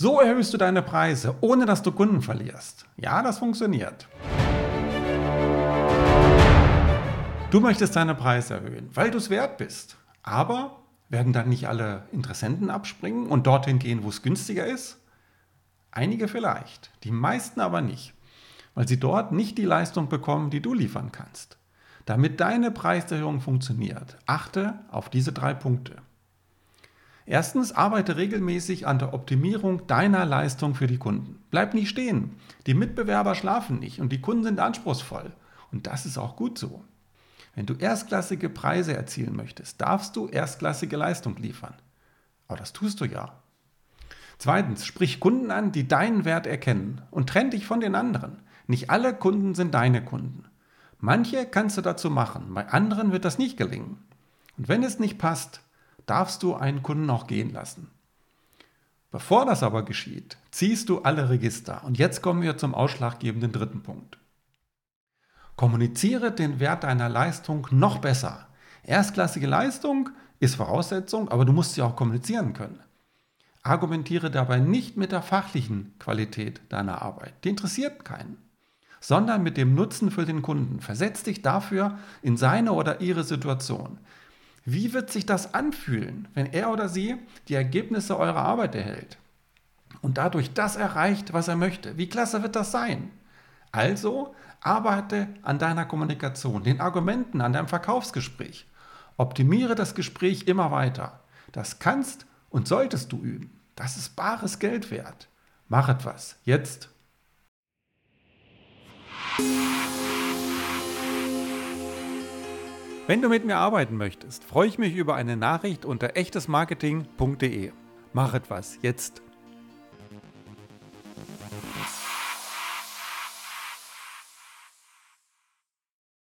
So erhöhst du deine Preise, ohne dass du Kunden verlierst. Ja, das funktioniert. Du möchtest deine Preise erhöhen, weil du es wert bist. Aber werden dann nicht alle Interessenten abspringen und dorthin gehen, wo es günstiger ist? Einige vielleicht, die meisten aber nicht, weil sie dort nicht die Leistung bekommen, die du liefern kannst. Damit deine Preiserhöhung funktioniert, achte auf diese drei Punkte. Erstens, arbeite regelmäßig an der Optimierung deiner Leistung für die Kunden. Bleib nicht stehen. Die Mitbewerber schlafen nicht und die Kunden sind anspruchsvoll. Und das ist auch gut so. Wenn du erstklassige Preise erzielen möchtest, darfst du erstklassige Leistung liefern. Aber das tust du ja. Zweitens, sprich Kunden an, die deinen Wert erkennen und trenn dich von den anderen. Nicht alle Kunden sind deine Kunden. Manche kannst du dazu machen, bei anderen wird das nicht gelingen. Und wenn es nicht passt, darfst du einen Kunden auch gehen lassen. Bevor das aber geschieht, ziehst du alle Register. Und jetzt kommen wir zum ausschlaggebenden dritten Punkt. Kommuniziere den Wert deiner Leistung noch besser. Erstklassige Leistung ist Voraussetzung, aber du musst sie auch kommunizieren können. Argumentiere dabei nicht mit der fachlichen Qualität deiner Arbeit. Die interessiert keinen. Sondern mit dem Nutzen für den Kunden. Versetz dich dafür in seine oder ihre Situation. Wie wird sich das anfühlen, wenn er oder sie die Ergebnisse eurer Arbeit erhält und dadurch das erreicht, was er möchte? Wie klasse wird das sein? Also arbeite an deiner Kommunikation, den Argumenten, an deinem Verkaufsgespräch. Optimiere das Gespräch immer weiter. Das kannst und solltest du üben. Das ist bares Geld wert. Mach etwas. Jetzt. Wenn du mit mir arbeiten möchtest, freue ich mich über eine Nachricht unter echtesmarketing.de. Mach etwas jetzt.